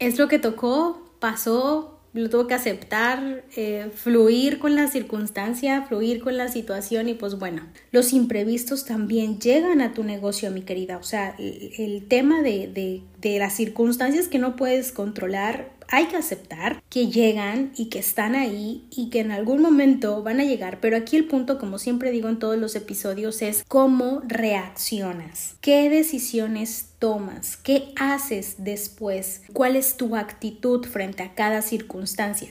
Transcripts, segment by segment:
es lo que tocó, pasó, lo tuve que aceptar, eh, fluir con la circunstancia, fluir con la situación y pues bueno, los imprevistos también llegan a tu negocio, mi querida. O sea, el, tema de, de las circunstancias que no puedes controlar, hay que aceptar que llegan y que están ahí y que en algún momento van a llegar, pero aquí el punto, como siempre digo en todos los episodios, es cómo reaccionas, qué decisiones tomas, qué haces después, cuál es tu actitud frente a cada circunstancia.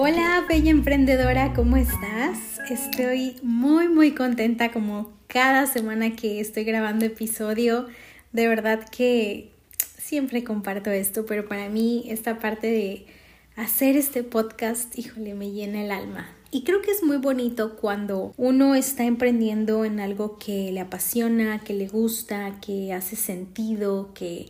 Hola, bella emprendedora, ¿cómo estás? Estoy muy, muy contenta como cada semana que estoy grabando episodio. De verdad que siempre comparto esto, pero para mí esta parte de hacer este podcast, híjole, me llena el alma. Y creo que es muy bonito cuando uno está emprendiendo en algo que le apasiona, que le gusta, que hace sentido, que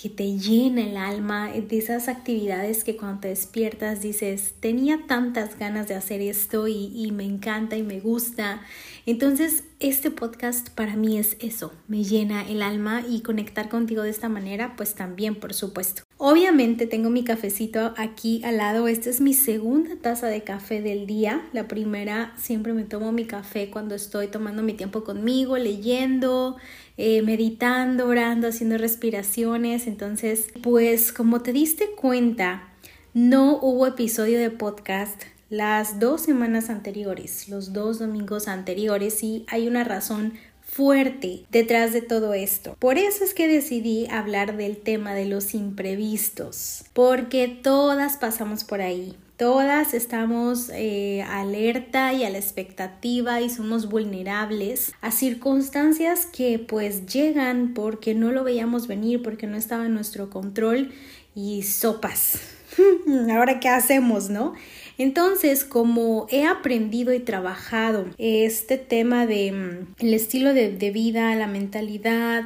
que te llena el alma, de esas actividades que cuando te despiertas dices, tenía tantas ganas de hacer esto y, y, me encanta y me gusta. Entonces, este podcast para mí es eso, me llena el alma y conectar contigo de esta manera, pues también, por supuesto. Obviamente tengo mi cafecito aquí al lado, esta es mi segunda taza de café del día. La primera siempre me tomo mi café cuando estoy tomando mi tiempo conmigo, leyendo, eh, meditando, orando, haciendo respiraciones. Entonces, pues como te diste cuenta, no hubo episodio de podcast las dos semanas anteriores, los dos domingos anteriores y hay una razón fuerte detrás de todo esto. Por eso es que decidí hablar del tema de los imprevistos, porque todas pasamos por ahí. Todas estamos eh, alerta y a la expectativa y somos vulnerables a circunstancias que pues llegan porque no lo veíamos venir, porque no estaba en nuestro control y sopas. Ahora qué hacemos, ¿no? Entonces, como he aprendido y trabajado este tema de mm, el estilo de, vida, la mentalidad,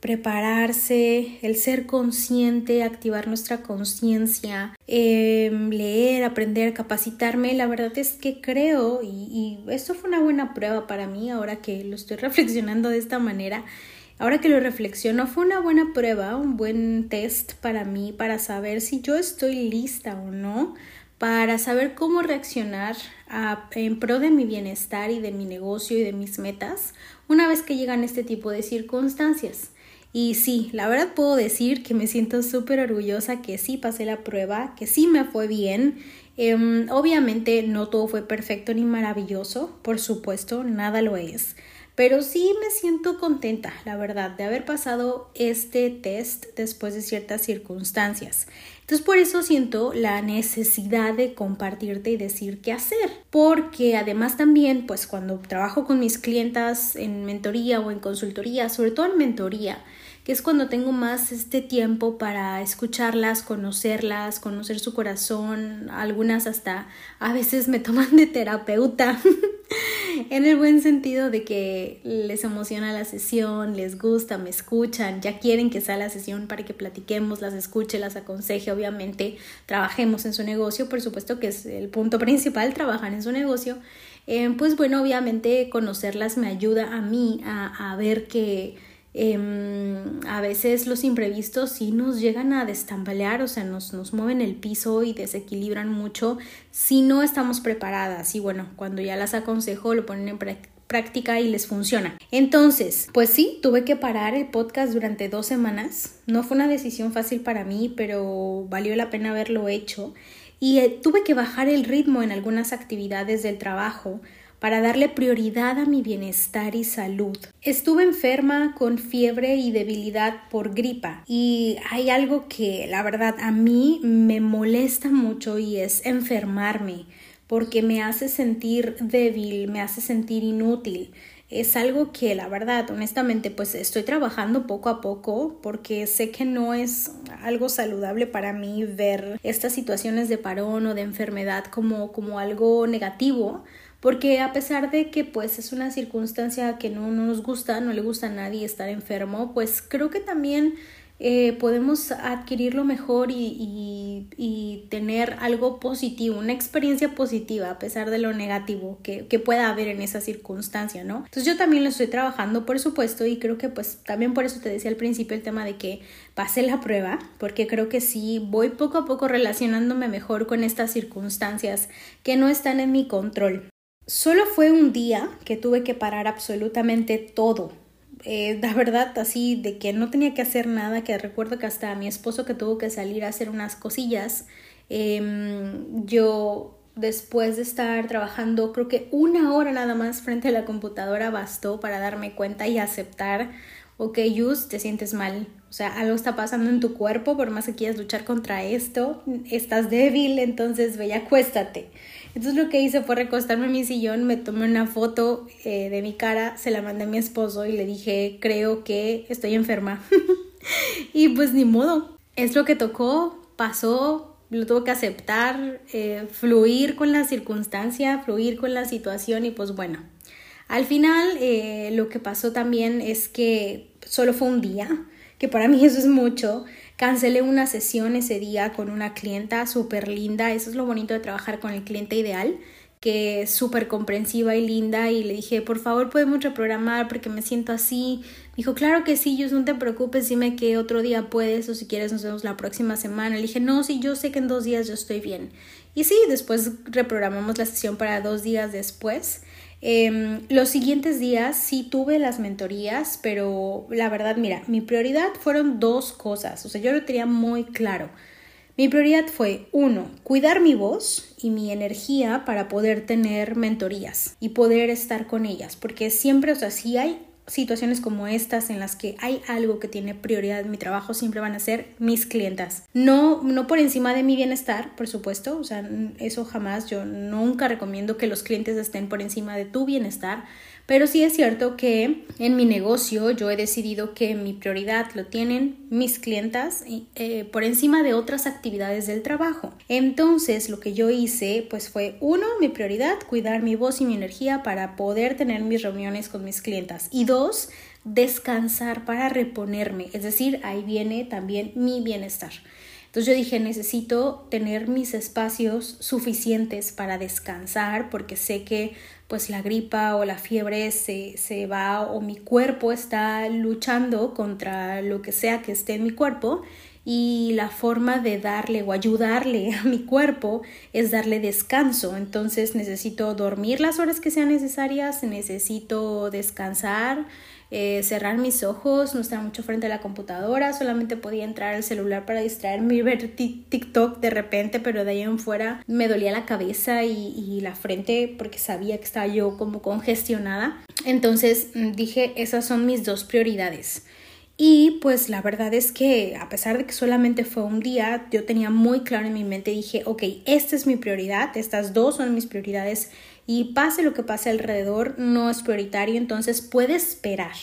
prepararse, el ser consciente, activar nuestra conciencia, em, leer, aprender, capacitarme. La verdad es que creo, y, y esto fue una buena prueba para mí ahora que lo estoy reflexionando de esta manera. Ahora que lo reflexiono, fue una buena prueba, un buen test para mí para saber si yo estoy lista o no, para saber cómo reaccionar en pro de mi bienestar y de mi negocio y de mis metas una vez que llegan este tipo de circunstancias. Y sí, la verdad puedo decir que me siento súper orgullosa que sí pasé la prueba, que sí me fue bien. Em, obviamente no todo fue perfecto ni maravilloso, por supuesto, nada lo es. Pero sí me siento contenta, la verdad, de haber pasado este test después de ciertas circunstancias. Entonces por eso siento la necesidad de compartirte y decir qué hacer. Porque además también, pues cuando trabajo con mis clientas en mentoría o en consultoría, sobre todo en mentoría, que es cuando tengo más este tiempo para escucharlas, conocerlas, conocer su corazón, algunas hasta a veces me toman de terapeuta, en el buen sentido de que les emociona la sesión, les gusta, me escuchan, ya quieren que sea la sesión para que platiquemos, las escuche, las aconseje, obviamente trabajemos en su negocio, por supuesto que es el punto principal, trabajar en su negocio. Eh, pues bueno, obviamente conocerlas me ayuda a mí a, a ver que Em, a veces los imprevistos sí nos llegan a destambalear, o sea, nos, nos mueven el piso y desequilibran mucho si no estamos preparadas. Y bueno, cuando ya las aconsejo, lo ponen en práctica y les funciona. Entonces, pues sí, tuve que parar el podcast durante dos semanas. No fue una decisión fácil para mí, pero valió la pena haberlo hecho. Y eh, tuve que bajar el ritmo en algunas actividades del trabajo para darle prioridad a mi bienestar y salud. Estuve enferma con fiebre y debilidad por gripa y hay algo que la verdad a mí me molesta mucho y es enfermarme porque me hace sentir débil, me hace sentir inútil. es algo que la verdad, honestamente, pues estoy trabajando poco a poco porque sé que no es algo saludable para mí ver estas situaciones de parón o de enfermedad como, como algo negativo porque a pesar de que pues es una circunstancia que no, no nos gusta, no le gusta a nadie estar enfermo, pues creo que también eh, podemos adquirirlo mejor y, y, tener algo positivo, una experiencia positiva a pesar de lo negativo que, que, pueda haber en esa circunstancia, ¿no? Entonces yo también lo estoy trabajando, por supuesto, y creo que pues también por eso te decía al principio el tema de que pase la prueba, porque creo que sí voy poco a poco relacionándome mejor con estas circunstancias que no están en mi control. Solo fue un día que tuve que parar absolutamente todo, eh, la verdad, así de que no tenía que hacer nada, que recuerdo que hasta mi esposo que tuvo que salir a hacer unas cosillas, em, yo después de estar trabajando creo que una hora nada más frente a la computadora bastó para darme cuenta y aceptar, ok, Yus, te sientes mal, o sea, algo está pasando en tu cuerpo, por más que quieras luchar contra esto, estás débil, entonces y acuéstate. Entonces lo que hice fue recostarme en mi sillón, me tomé una foto eh, de mi cara, se la mandé a mi esposo y le dije, creo que estoy enferma. y pues ni modo, es lo que tocó, pasó, lo tuve que aceptar, eh, fluir con la circunstancia, fluir con la situación y pues bueno. Al final eh, lo que pasó también es que solo fue un día, que para mí eso es mucho, Cancelé una sesión ese día con una clienta súper linda. Eso es lo bonito de trabajar con el cliente ideal, que es súper comprensiva y linda. Y le dije, por favor, podemos reprogramar porque me siento así. Dijo, claro que sí, yo no te preocupes, dime que otro día puedes o si quieres nos vemos la próxima semana. Le dije, no, sí, yo sé que en dos días yo estoy bien. Y sí, después reprogramamos la sesión para dos días después. Em, los siguientes días sí tuve las mentorías, pero la verdad, mira, mi prioridad fueron dos cosas, o sea, yo lo tenía muy claro. Mi prioridad fue, uno, cuidar mi voz y mi energía para poder tener mentorías y poder estar con ellas, porque siempre, o sea, si hay situaciones como estas en las que hay algo que tiene prioridad en mi trabajo siempre van a ser mis clientas. No, no por encima de mi bienestar, por supuesto, o sea, eso jamás, yo nunca recomiendo que los clientes estén por encima de tu bienestar, pero sí es cierto que en mi negocio yo he decidido que mi prioridad lo tienen mis clientas eh, por encima de otras actividades del trabajo. Entonces lo que yo hice pues fue uno, mi prioridad, cuidar mi voz y mi energía para poder tener mis reuniones con mis clientas. Y dos, descansar para reponerme. Es decir, ahí viene también mi bienestar. Entonces yo dije, necesito tener mis espacios suficientes para descansar porque sé que pues la gripa o la fiebre se, se va o mi cuerpo está luchando contra lo que sea que esté en mi cuerpo y la forma de darle o ayudarle a mi cuerpo es darle descanso. Entonces necesito dormir las horas que sean necesarias, necesito descansar, eh, cerrar mis ojos, no estar mucho frente a la computadora, solamente podía entrar al celular para distraerme y ver TikTok de repente, pero de ahí en fuera me dolía la cabeza y, y la frente porque sabía que estaba yo como congestionada. Entonces mm, dije, esas son mis dos prioridades. Y pues la verdad es que a pesar de que solamente fue un día, yo tenía muy claro en mi mente, dije, ok, esta es mi prioridad, estas dos son mis prioridades y pase lo que pase alrededor, no es prioritario, entonces puede esperar.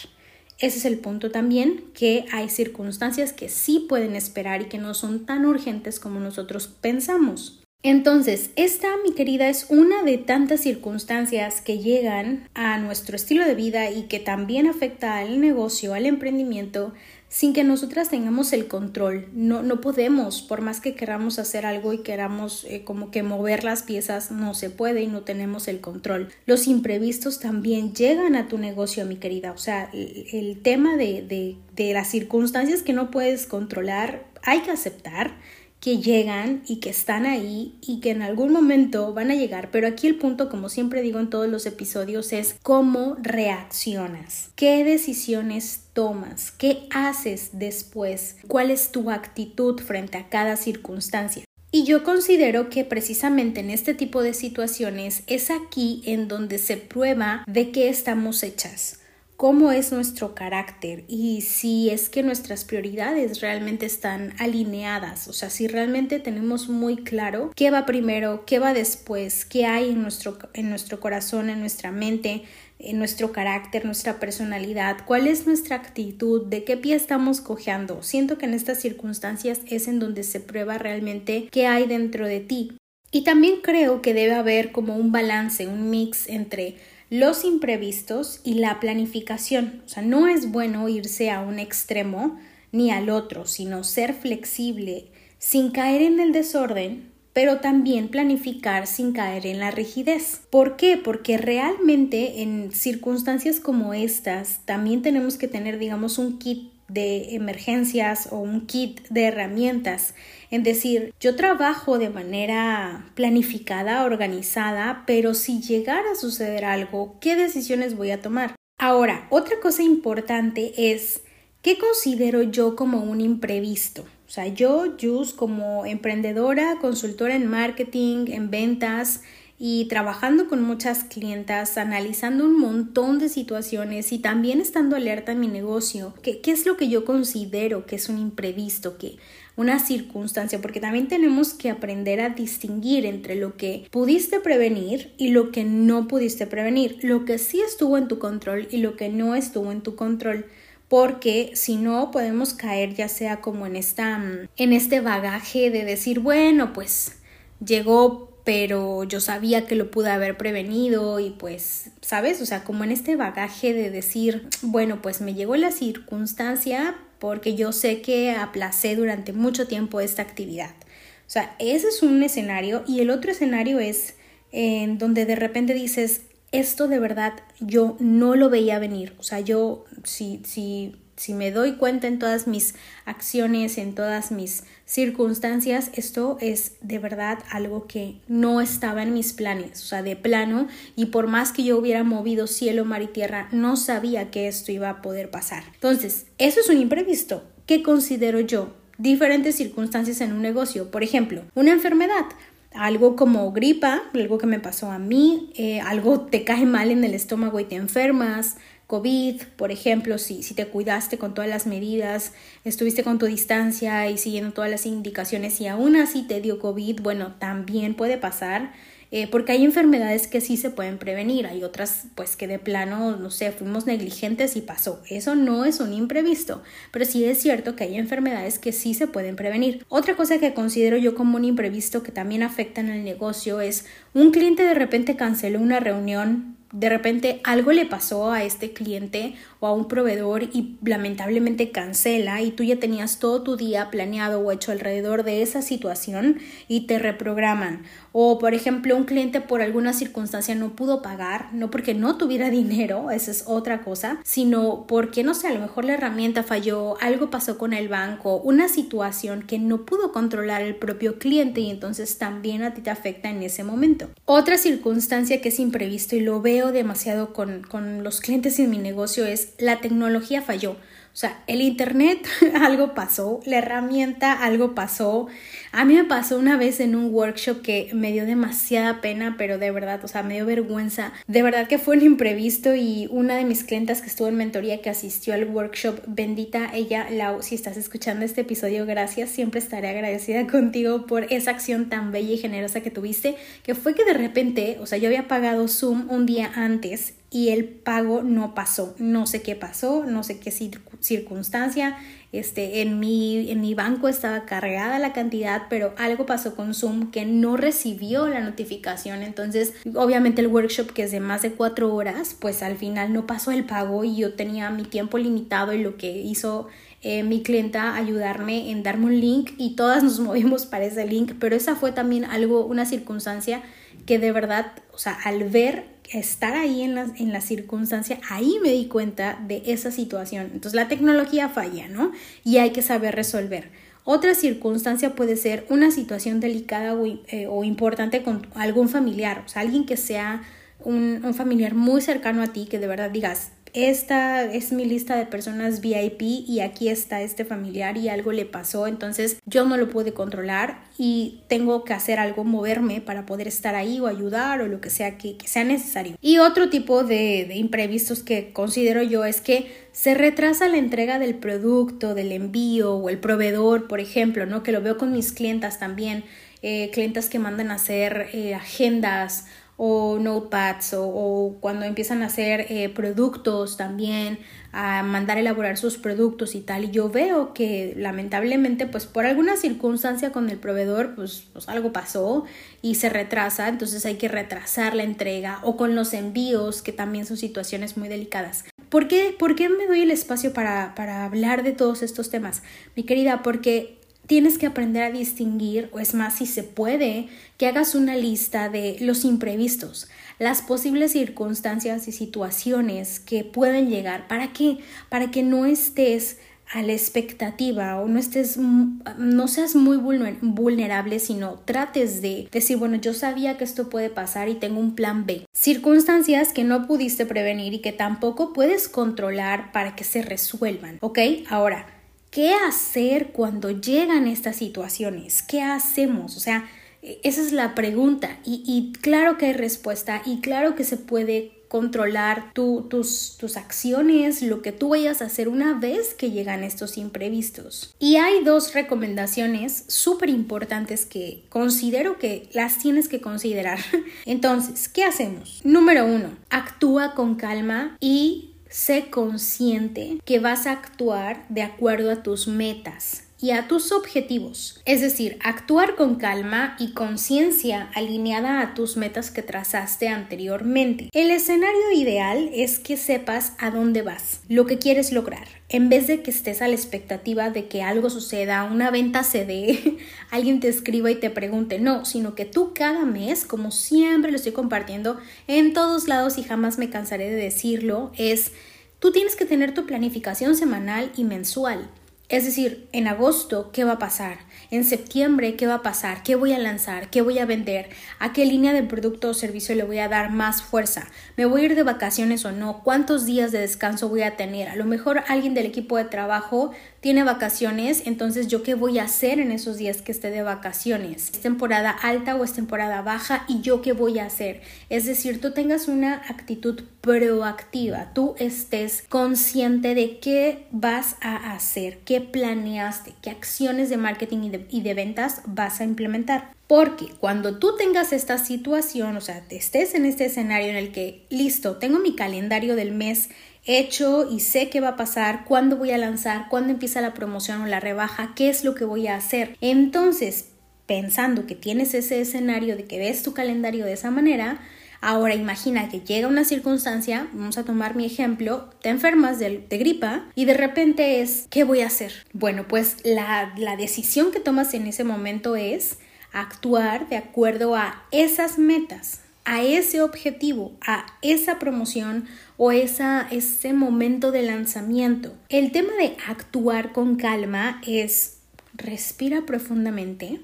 Ese es el punto también, que hay circunstancias que sí pueden esperar y que no son tan urgentes como nosotros pensamos. Entonces, esta, mi querida, es una de tantas circunstancias que llegan a nuestro estilo de vida y que también afecta al negocio, al emprendimiento, sin que nosotras tengamos el control. No, no podemos, por más que queramos hacer algo y queramos eh, como que mover las piezas, no se puede y no tenemos el control. Los imprevistos también llegan a tu negocio, mi querida. O sea, el, tema de, las circunstancias que no puedes controlar, hay que aceptar que llegan y que están ahí y que en algún momento van a llegar, pero aquí el punto, como siempre digo en todos los episodios, es cómo reaccionas, qué decisiones tomas, qué haces después, cuál es tu actitud frente a cada circunstancia. Y yo considero que precisamente en este tipo de situaciones es aquí en donde se prueba de qué estamos hechas cómo es nuestro carácter y si es que nuestras prioridades realmente están alineadas, o sea, si realmente tenemos muy claro qué va primero, qué va después, qué hay en nuestro, en nuestro corazón, en nuestra mente, eh, nuestro carácter, nuestra personalidad, cuál es nuestra actitud, de qué pie estamos cojeando. Siento que en estas circunstancias es en donde se prueba realmente qué hay dentro de ti. Y también creo que debe haber como un balance, un mix entre los imprevistos y la planificación. O sea, no es bueno irse a un extremo ni al otro, sino ser flexible sin caer en el desorden, pero también planificar sin caer en la rigidez. ¿Por qué? Porque realmente en circunstancias como estas también tenemos que tener, digamos, un kit de emergencias o un kit de herramientas. En decir, yo trabajo de manera planificada, organizada, pero si llegara a suceder algo, ¿qué decisiones voy a tomar? Ahora, otra cosa importante es, ¿qué considero yo como un imprevisto? O sea, yo, Jus, como emprendedora, consultora en marketing, en ventas, y trabajando con muchas clientas, analizando un montón de situaciones y también estando alerta en mi negocio, ¿qué, es lo que yo considero que es un imprevisto, que una circunstancia, porque también tenemos que aprender a distinguir entre lo que pudiste prevenir y lo que no pudiste prevenir, lo que sí estuvo en tu control y lo que no estuvo en tu control. Porque si no podemos caer ya sea como en esta en este bagaje de decir bueno pues llegó pero yo sabía que lo pude haber prevenido y pues, ¿sabes? O sea, como en este bagaje de decir, bueno, pues me llegó la circunstancia porque yo sé que aplacé durante mucho tiempo esta actividad. O sea, ese es un escenario y el otro escenario es en donde de repente dices, esto de verdad yo no lo veía venir. O sea, yo si, si si me doy cuenta en todas mis acciones, en todas mis circunstancias, esto es de verdad algo que no estaba en mis planes, o sea, de plano, y por más que yo hubiera movido cielo, mar y tierra, no sabía que esto iba a poder pasar. Entonces, eso es un imprevisto. ¿Qué considero yo? Diferentes circunstancias en un negocio. Por ejemplo, una enfermedad algo como gripa, algo que me pasó a mí, eh, algo te cae mal en el estómago y te enfermas, COVID, por ejemplo, si, si te cuidaste con todas las medidas, estuviste con tu distancia y siguiendo todas las indicaciones y aún así te dio COVID, bueno, también puede pasar. Eh, porque hay enfermedades que sí se pueden prevenir, hay otras pues que de plano, no sé, fuimos negligentes y pasó. Eso no es un imprevisto, pero sí es cierto que hay enfermedades que sí se pueden prevenir. Otra cosa que considero yo como un imprevisto que también afecta en el negocio es un cliente de repente canceló una reunión de repente algo le pasó a este cliente o a un proveedor y lamentablemente cancela y tú ya tenías todo tu día planeado o hecho alrededor de esa situación y te reprograman. O por ejemplo un cliente por alguna circunstancia no pudo pagar, no porque no tuviera dinero, esa es otra cosa, sino porque no sé, a lo mejor la herramienta falló, algo pasó con el banco, una situación que no pudo controlar el propio cliente y entonces también a ti te afecta en ese momento. Otra circunstancia que es imprevisto y lo veo demasiado con, con los clientes en mi negocio es la tecnología falló. O sea, el Internet algo pasó, la herramienta algo pasó. A mí me pasó una vez en un workshop que me dio demasiada pena, pero de verdad, o sea, me dio vergüenza. De verdad que fue un imprevisto y una de mis clientas que estuvo en mentoría que asistió al workshop, bendita ella, Lau, si estás escuchando este episodio, gracias. Siempre estaré agradecida contigo por esa acción tan bella y generosa que tuviste, que fue que de repente, o sea, yo había pagado Zoom un día antes y el pago no pasó. No sé qué pasó, no sé qué circunstancia. Este, en, mi, en mi banco estaba cargada la cantidad, pero algo pasó con Zoom que no recibió la notificación. Entonces, obviamente el workshop que es de más de cuatro horas, pues al final no pasó el pago y yo tenía mi tiempo limitado y lo que hizo eh, mi clienta ayudarme en darme un link y todas nos movimos para ese link, pero esa fue también algo, una circunstancia que de verdad, o sea, al ver estar ahí en la, en circunstancia, ahí me di cuenta de esa situación. Entonces la tecnología falla, ¿no? Y hay que saber resolver. Otra circunstancia puede ser una situación delicada o, eh, importante con algún familiar, o sea, alguien que sea un, un, familiar muy cercano a ti, que de verdad digas, esta es mi lista de personas VIP y aquí está este familiar y algo le pasó, entonces yo no lo pude controlar y tengo que hacer algo, moverme para poder estar ahí o ayudar o lo que sea que, sea necesario. Y otro tipo de, imprevistos que considero yo es que se retrasa la entrega del producto, del envío o el proveedor, por ejemplo, ¿no? Que lo veo con mis clientas también, eh, clientas que mandan a hacer eh, agendas o notepads o, cuando empiezan a hacer eh, productos también, a mandar elaborar sus productos y tal. Y yo veo que lamentablemente pues por alguna circunstancia con el proveedor pues, pues algo pasó y se retrasa, entonces hay que retrasar la entrega o con los envíos que también son situaciones muy delicadas. ¿Por qué, ¿Por qué me doy el espacio para, para hablar de todos estos temas? Mi querida, porque tienes que aprender a distinguir, o es más, si se puede, que hagas una lista de los imprevistos, las posibles circunstancias y situaciones que pueden llegar. ¿Para qué? Para que no estés a la expectativa o no estés, no seas muy vulnerable, sino trates de decir, bueno, yo sabía que esto puede pasar y tengo un plan B. Circunstancias que no pudiste prevenir y que tampoco puedes controlar para que se resuelvan, ¿ok? Ahora, ¿Qué hacer cuando llegan estas situaciones? ¿Qué hacemos? O sea, e, esa es la pregunta y, claro que hay respuesta y claro que se puede controlar tus, tus acciones, lo que tú vayas a hacer una vez que llegan estos imprevistos. Y hay dos recomendaciones súper importantes que considero que las tienes que considerar. Entonces, ¿qué hacemos? Número uno, actúa con calma y sé consciente que vas a actuar de acuerdo a tus metas y a tus objetivos, es decir, actuar con calma y conciencia alineada a tus metas que trazaste anteriormente. El escenario ideal es que sepas a dónde vas, lo que quieres lograr, en vez de que estés a la expectativa de que algo suceda, una venta se dé, alguien te escriba y te pregunte, no, sino que tú cada mes, como siempre lo estoy compartiendo en todos lados y jamás me cansaré de decirlo, es Tú tienes que tener tu planificación semanal y mensual. Es decir, en agosto, ¿qué va a pasar? En septiembre, ¿qué va a pasar? ¿Qué voy a lanzar? ¿Qué voy a vender? ¿A qué línea de producto o servicio le voy a dar más fuerza? ¿Me voy a ir de vacaciones o no? ¿Cuántos días de descanso voy a tener? A lo mejor alguien del equipo de trabajo tiene vacaciones, entonces yo qué voy a hacer en esos días que esté de vacaciones? ¿Es temporada alta o es temporada baja? ¿Y yo qué voy a hacer? Es decir, tú tengas una actitud proactiva, tú estés consciente de qué vas a hacer, qué planeaste, qué acciones de marketing y de, ventas vas a implementar. Porque cuando tú tengas esta situación, o sea, te estés en este escenario en el que, listo, tengo mi calendario del mes hecho y sé qué va a pasar, cuándo voy a lanzar, cuándo empieza la promoción o la rebaja, qué es lo que voy a hacer. Entonces, pensando que tienes ese escenario de que ves tu calendario de esa manera, Ahora imagina que llega una circunstancia, vamos a tomar mi ejemplo, te enfermas de, gripa y de repente es, ¿qué voy a hacer? Bueno, pues la, la decisión que tomas en ese momento es actuar de acuerdo a esas metas, a ese objetivo, a esa promoción o esa, ese momento de lanzamiento. El tema de actuar con calma es respira profundamente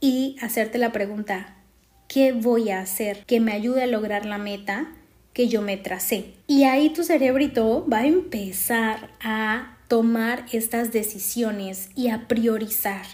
y hacerte la pregunta, ¿qué voy a hacer que me ayude a lograr la meta que yo me tracé? Y ahí tu cerebrito va a empezar a tomar estas decisiones y a priorizar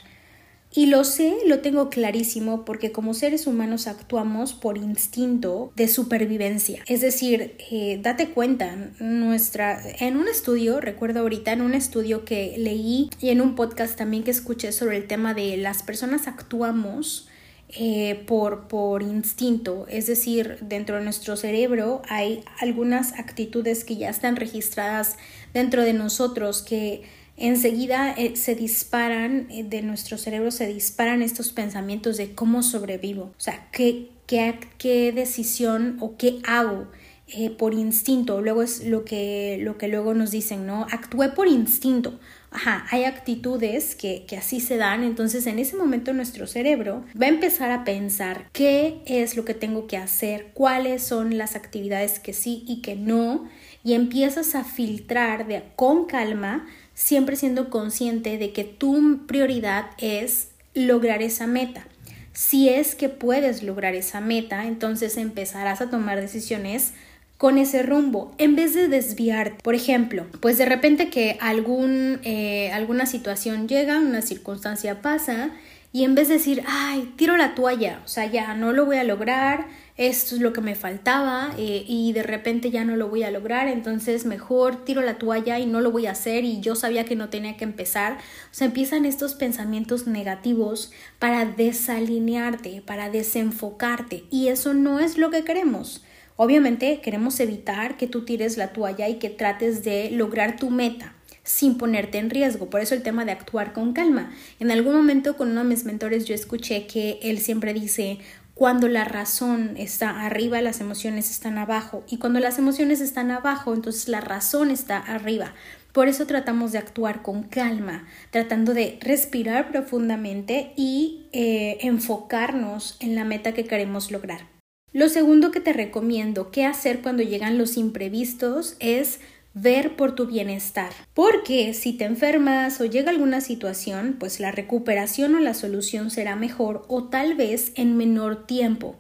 y lo sé, lo tengo clarísimo porque como seres humanos actuamos por instinto de supervivencia. Es decir, eh, date cuenta, nuestra, en un estudio, recuerdo ahorita, en un estudio que leí y en un podcast también que escuché sobre el tema de las personas actuamos eh, por, por instinto, es decir, dentro de nuestro cerebro hay algunas actitudes que ya están registradas dentro de nosotros que enseguida eh, se disparan, eh, de nuestro cerebro se disparan estos pensamientos de cómo sobrevivo, o sea, qué, qué, qué decisión o qué hago. Eh, por instinto, luego es lo que, lo que luego nos dicen, ¿no? Actué por instinto. Ajá, hay actitudes que, que así se dan, entonces en ese momento nuestro cerebro va a empezar a pensar qué es lo que tengo que hacer, cuáles son las actividades que sí y que no, y empiezas a filtrar de, con calma siempre siendo consciente de que tu prioridad es lograr esa meta. Si es que puedes lograr esa meta, entonces empezarás a tomar decisiones con ese rumbo en vez de desviarte. Por ejemplo, pues de repente que algún, eh, alguna situación llega, una circunstancia pasa y en vez de decir, ay, tiro la toalla, o sea, ya no lo voy a lograr, esto es lo que me faltaba eh, y de repente ya no lo voy a lograr, entonces mejor tiro la toalla y no lo voy a hacer y yo sabía que no tenía que empezar. O sea, empiezan estos pensamientos negativos para desalinearte, para desenfocarte y eso no es lo que queremos. Obviamente queremos evitar que tú tires la toalla y que trates de lograr tu meta sin ponerte en riesgo. Por eso el tema de actuar con calma. En algún momento con uno de mis mentores yo escuché que él siempre dice, cuando la razón está arriba, las emociones están abajo. Y cuando las emociones están abajo, entonces la razón está arriba. Por eso tratamos de actuar con calma, tratando de respirar profundamente y eh, enfocarnos en la meta que queremos lograr. Lo segundo que te recomiendo que hacer cuando llegan los imprevistos es ver por tu bienestar. Porque si te enfermas o llega alguna situación, pues la recuperación o la solución será mejor o tal vez en menor tiempo.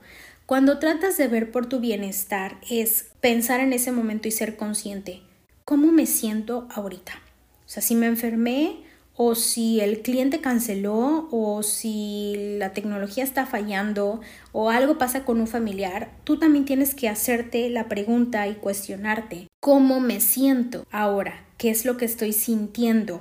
Cuando tratas de ver por tu bienestar es pensar en ese momento y ser consciente. ¿Cómo me siento ahorita? O sea, si me enfermé, o si el cliente canceló o si la tecnología está fallando o algo pasa con un familiar, tú también tienes que hacerte la pregunta y cuestionarte cómo me siento ahora, qué es lo que estoy sintiendo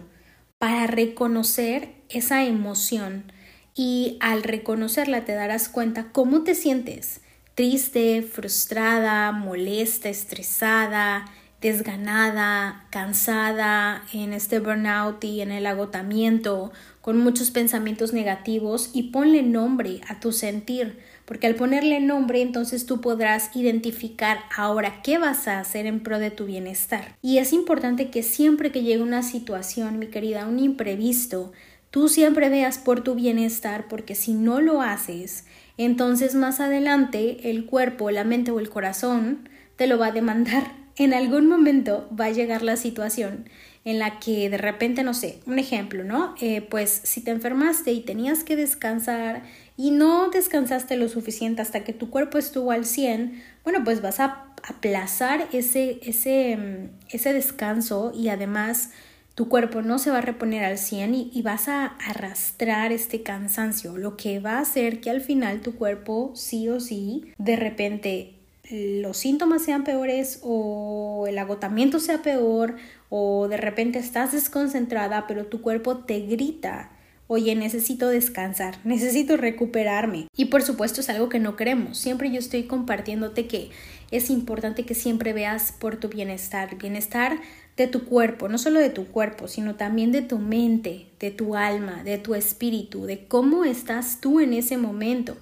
para reconocer esa emoción. Y al reconocerla te darás cuenta cómo te sientes. Triste, frustrada, molesta, estresada, desganada, cansada, en este burnout y en el agotamiento, con muchos pensamientos negativos y ponle nombre a tu sentir, porque al ponerle nombre entonces tú podrás identificar ahora qué vas a hacer en pro de tu bienestar. Y es importante que siempre que llegue una situación, mi querida, un imprevisto, tú siempre veas por tu bienestar, porque si no lo haces, entonces más adelante el cuerpo, la mente o el corazón te lo va a demandar en algún momento va a llegar la situación en la que de repente, no sé, un ejemplo, ¿no? Eh, pues si te enfermaste y tenías que descansar y no descansaste lo suficiente hasta que tu cuerpo estuvo al 100, bueno, pues vas a aplazar ese, ese, mm, ese descanso y además tu cuerpo no se va a reponer al 100 y, y, vas a arrastrar este cansancio, lo que va a hacer que al final tu cuerpo sí o sí de repente los síntomas sean peores o el agotamiento sea peor o de repente estás desconcentrada pero tu cuerpo te grita oye, necesito descansar, necesito recuperarme. Y por supuesto es algo que no queremos. Siempre yo estoy compartiéndote que es importante que siempre veas por tu bienestar, bienestar de tu cuerpo, no solo de tu cuerpo, sino también de tu mente, de tu alma, de tu espíritu, de cómo estás tú en ese momento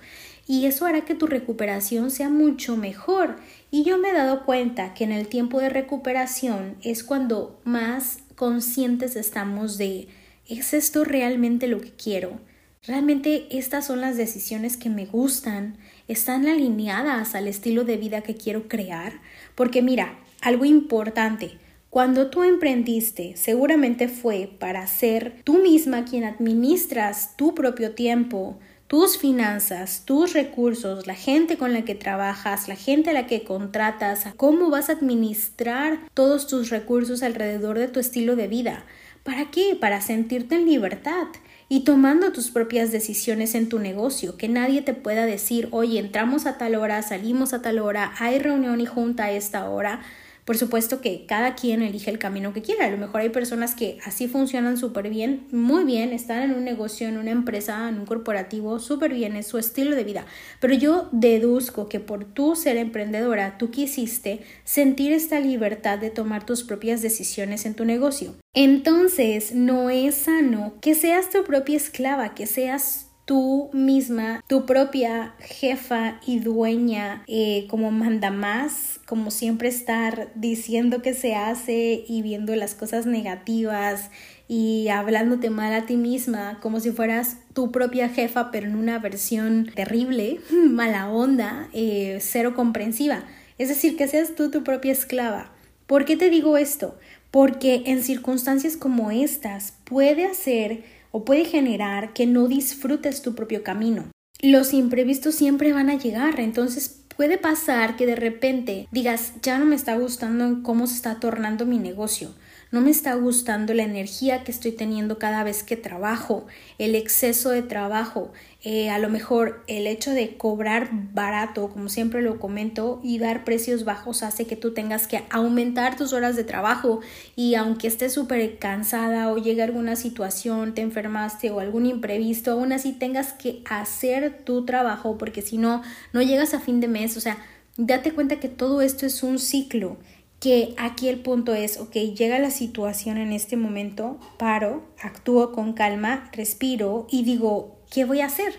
y eso hará que tu recuperación sea mucho mejor. Y yo me he dado cuenta que en el tiempo de recuperación es cuando más conscientes estamos de ¿es esto realmente lo que quiero? ¿Realmente estas son las decisiones que me gustan? ¿Están alineadas al estilo de vida que quiero crear? Porque mira, algo importante, cuando tú emprendiste, seguramente fue para ser tú misma quien administras tu propio tiempo, tus finanzas, tus recursos, la gente con la que trabajas, la gente a la que contratas, cómo vas a administrar todos tus recursos alrededor de tu estilo de vida. ¿Para qué? Para sentirte en libertad y tomando tus propias decisiones en tu negocio, que nadie te pueda decir, oye, entramos a tal hora, salimos a tal hora, hay reunión y junta a esta hora. Por supuesto que cada quien elige el camino que quiera. A lo mejor hay personas que así funcionan súper bien, muy bien, están en un negocio, en una empresa, en un corporativo, súper bien, es su estilo de vida. Pero yo deduzco que por tú ser emprendedora, tú quisiste sentir esta libertad de tomar tus propias decisiones en tu negocio. Entonces, no es sano que seas tu propia esclava, que seas tú misma, tu propia jefa y dueña, eh, como manda más, como siempre estar diciendo que se hace y viendo las cosas negativas y hablándote mal a ti misma, como si fueras tu propia jefa, pero en una versión terrible, mala onda, eh, cero comprensiva. Es decir, que seas tú tu propia esclava. ¿Por qué te digo esto? Porque en circunstancias como estas puede hacer o puede generar que no disfrutes tu propio camino. Los imprevistos siempre van a llegar, entonces puede pasar que de repente digas, ya no me está gustando cómo se está tornando mi negocio, no me está gustando la energía que estoy teniendo cada vez que trabajo, el exceso de trabajo, eh, a lo mejor el hecho de cobrar barato, como siempre lo comento, y dar precios bajos hace que tú tengas que aumentar tus horas de trabajo. Y aunque estés súper cansada o llegue alguna situación, te enfermaste o algún imprevisto, aún así tengas que hacer tu trabajo porque si no, no llegas a fin de mes, o sea, date cuenta que todo esto es un ciclo que aquí el punto es, ok, llega la situación en este momento, paro, actúo con calma, respiro y digo, ¿qué voy a hacer?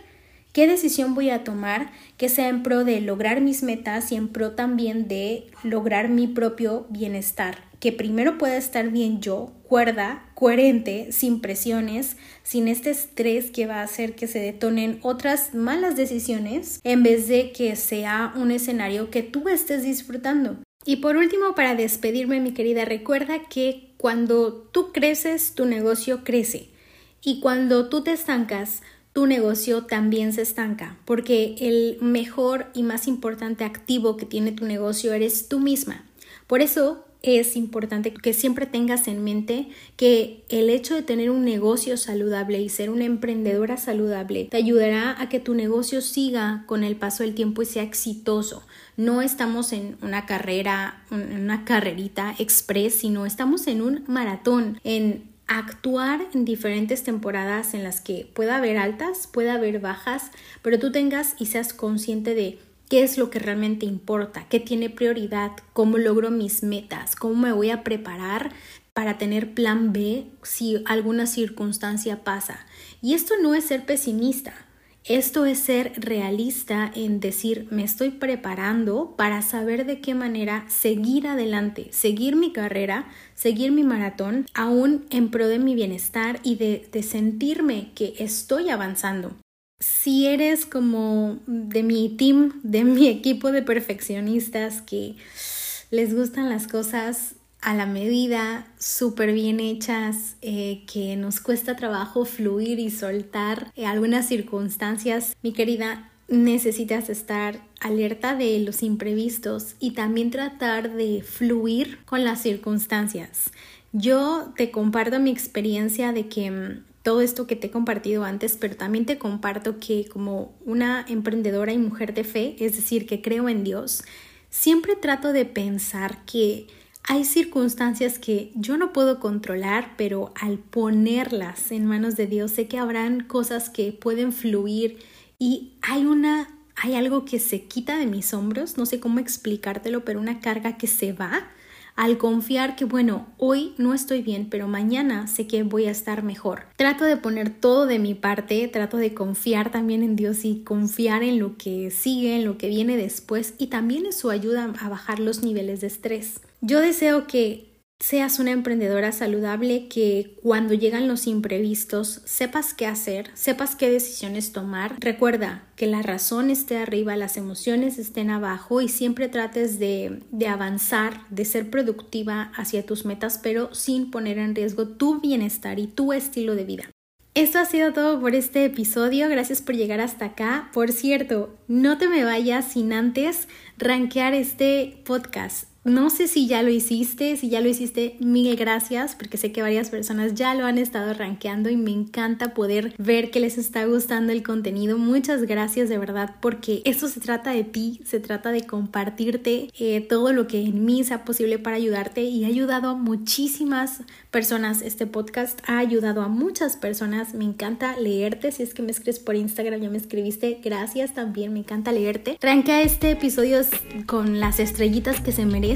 ¿Qué decisión voy a tomar que sea en pro de lograr mis metas y en pro también de lograr mi propio bienestar? Que primero pueda estar bien yo, cuerda, coherente, sin presiones, sin este estrés que va a hacer que se detonen otras malas decisiones, en vez de que sea un escenario que tú estés disfrutando. Y por último, para despedirme, mi querida, recuerda que cuando tú creces, tu negocio crece. Y cuando tú te estancas, tu negocio también se estanca, porque el mejor y más importante activo que tiene tu negocio eres tú misma. Por eso es importante que siempre tengas en mente que el hecho de tener un negocio saludable y ser una emprendedora saludable te ayudará a que tu negocio siga con el paso del tiempo y sea exitoso. No estamos en una carrera, una carrerita express, sino estamos en un maratón, en actuar en diferentes temporadas en las que pueda haber altas, pueda haber bajas, pero tú tengas y seas consciente de qué es lo que realmente importa, qué tiene prioridad, cómo logro mis metas, cómo me voy a preparar para tener plan B si alguna circunstancia pasa. Y esto no es ser pesimista, esto es ser realista en decir, me estoy preparando para saber de qué manera seguir adelante, seguir mi carrera, seguir mi maratón, aún en pro de mi bienestar y de, de sentirme que estoy avanzando. Si eres como de mi team, de mi equipo de perfeccionistas que les gustan las cosas a la medida, súper bien hechas, eh, que nos cuesta trabajo fluir y soltar eh, algunas circunstancias, mi querida, necesitas estar alerta de los imprevistos y también tratar de fluir con las circunstancias. Yo te comparto mi experiencia de que mm, todo esto que te he compartido antes, pero también te comparto que como una emprendedora y mujer de fe, es decir, que creo en Dios, siempre trato de pensar que hay circunstancias que yo no puedo controlar, pero al ponerlas en manos de Dios sé que habrán cosas que pueden fluir y hay una hay algo que se quita de mis hombros, no sé cómo explicártelo, pero una carga que se va al confiar que, bueno, hoy no estoy bien, pero mañana sé que voy a estar mejor. Trato de poner todo de mi parte, trato de confiar también en Dios y confiar en lo que sigue, en lo que viene después y también eso ayuda a bajar los niveles de estrés. Yo deseo que seas una emprendedora saludable que cuando llegan los imprevistos sepas qué hacer, sepas qué decisiones tomar. Recuerda que la razón esté arriba, las emociones estén abajo y siempre trates de, de avanzar, de ser productiva hacia tus metas, pero sin poner en riesgo tu bienestar y tu estilo de vida. Esto ha sido todo por este episodio. Gracias por llegar hasta acá. Por cierto, no te me vayas sin antes rankear este podcast. No sé si ya lo hiciste, si ya lo hiciste, mil gracias, porque sé que varias personas ya lo han estado rankeando y me encanta poder ver que les está gustando el contenido. Muchas gracias de verdad, porque esto se trata de ti, se trata de compartirte eh, todo lo que en mí sea posible para ayudarte y ha ayudado a muchísimas personas. Este podcast ha ayudado a muchas personas. Me encanta leerte. Si es que me escribes por Instagram, ya me escribiste. Gracias también, me encanta leerte. Rankea este episodio con las estrellitas que se merecen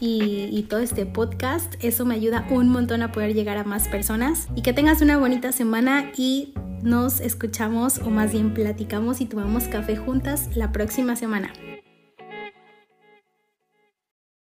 y, y todo este podcast. Eso me ayuda un montón a poder llegar a más personas. Y que tengas una bonita semana y nos escuchamos o más bien platicamos y tomamos café juntas la próxima semana.